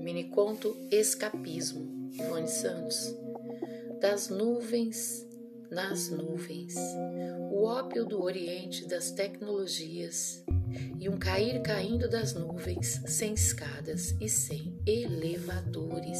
Miniconto Escapismo, Ivone Santos. Das nuvens nas nuvens, o ópio do Oriente das tecnologias e um cair caindo das nuvens sem escadas e sem elevadores.